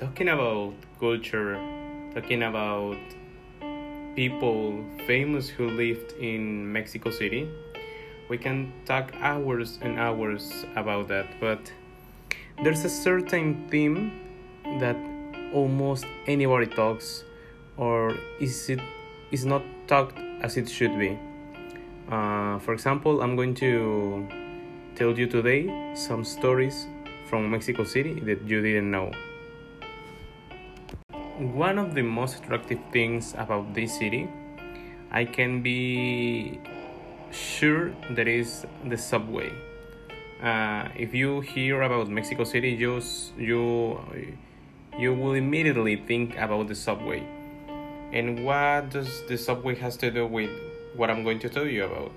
talking about culture, talking about people famous who lived in Mexico City, we can talk hours and hours about that. But there's a certain theme that almost anybody talks, or is it is not talked as it should be. Uh, for example, I'm going to tell you today some stories from Mexico City that you didn't know. One of the most attractive things about this city, I can be sure that is the subway. Uh, if you hear about Mexico City, you you you will immediately think about the subway. And what does the subway has to do with what I'm going to tell you about?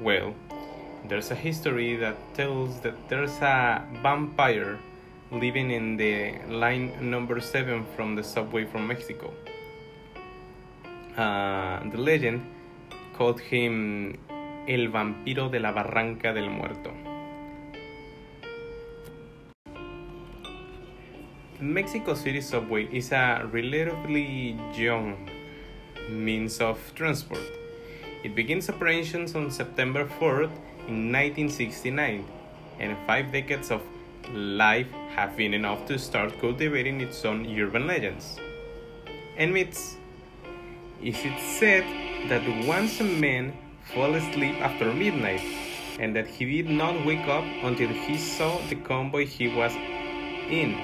Well, there's a history that tells that there's a vampire living in the line number 7 from the subway from Mexico. Uh, the legend called him El Vampiro de la Barranca del Muerto. Mexico City subway is a relatively young means of transport. It begins operations on September 4th in 1969, and five decades of life have been enough to start cultivating its own urban legends and myths. Is it said that once a man fell asleep after midnight and that he did not wake up until he saw the convoy he was in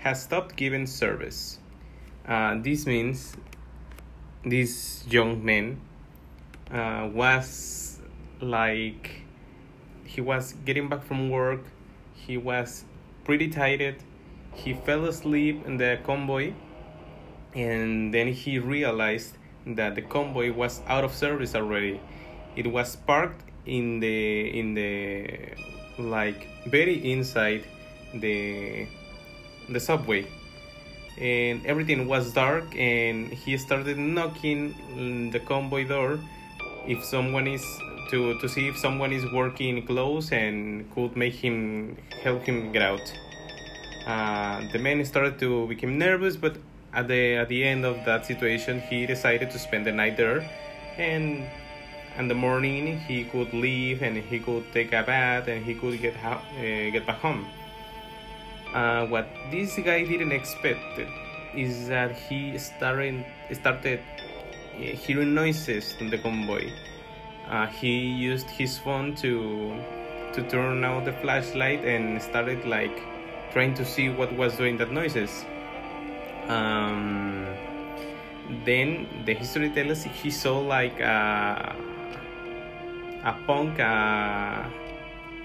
has stopped giving service. Uh, this means this young man uh, was like he was getting back from work he was pretty tired he fell asleep in the convoy and then he realized that the convoy was out of service already. It was parked in the in the like very inside the the subway. And everything was dark and he started knocking the convoy door. If someone is to to see if someone is working close and could make him help him get out. Uh, the man started to become nervous but at the at the end of that situation he decided to spend the night there. And in the morning he could leave and he could take a bath and he could get uh, get back home. Uh, what this guy didn't expect is that he started started hearing noises in the convoy. Uh, he used his phone to to turn out the flashlight and started like trying to see what was doing that noises. Um, then the history tells he saw like a, a punk, a,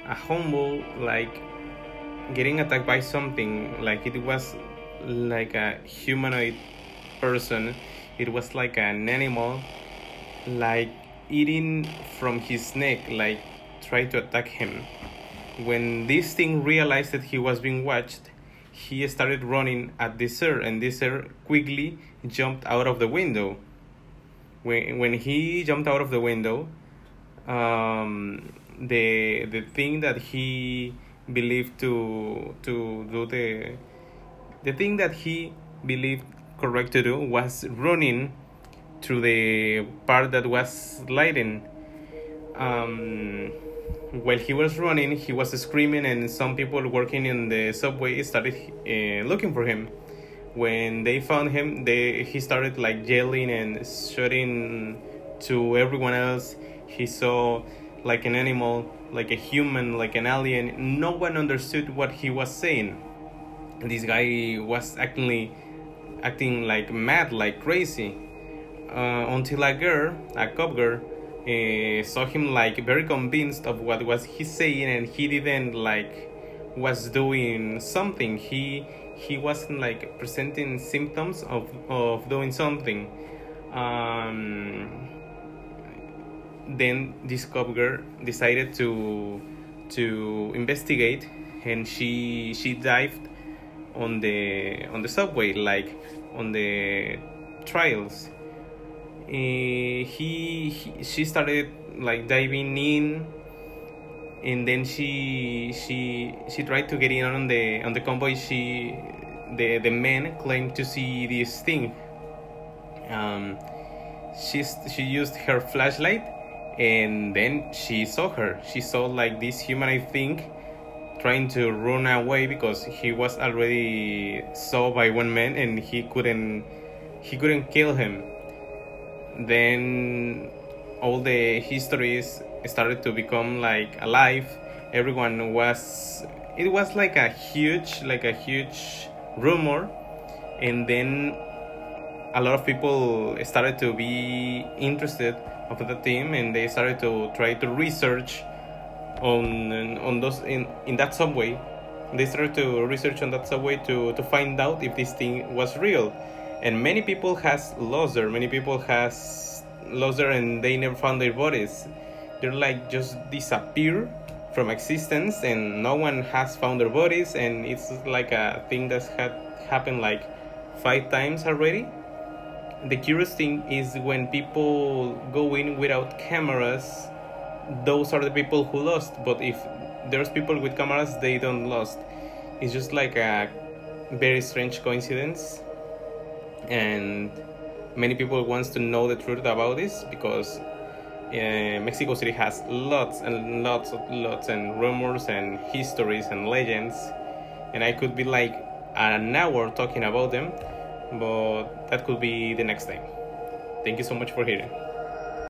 a humble, like getting attacked by something like it was like a humanoid person it was like an animal like eating from his neck like trying to attack him. When this thing realized that he was being watched he started running at this air and this air quickly jumped out of the window. When, when he jumped out of the window um, the the thing that he believed to to do the the thing that he believed correct to do was running through the part that was lighting. Um, while he was running, he was screaming, and some people working in the subway started uh, looking for him. When they found him, they he started like yelling and shouting to everyone else. He saw like an animal, like a human, like an alien. No one understood what he was saying. This guy was actually acting like mad, like crazy. Uh, until a girl, a cop girl, uh, saw him like very convinced of what was he saying, and he didn't like was doing something. He he wasn't like presenting symptoms of of doing something. Um, then this cop girl decided to to investigate, and she she dived on the on the subway like on the trials he, he she started like diving in and then she she she tried to get in on the on the convoy she the the men claimed to see this thing. Um, she she used her flashlight, and then she saw her. She saw like this humanoid thing trying to run away because he was already saw by one man and he couldn't he couldn't kill him then all the histories started to become like alive. Everyone was it was like a huge like a huge rumor. And then a lot of people started to be interested of the team and they started to try to research on on those in in that subway. They started to research on that subway to to find out if this thing was real and many people has lost there many people has lost there and they never found their bodies. They're like just disappear from existence and no one has found their bodies. And it's like a thing that's had happened like five times already. The curious thing is when people go in without cameras those are the people who lost. But if there's people with cameras they don't lost. It's just like a very strange coincidence and many people wants to know the truth about this because uh, Mexico City has lots and lots of lots and rumors and histories and legends. And I could be like an hour talking about them but that could be the next time. Thank you so much for hearing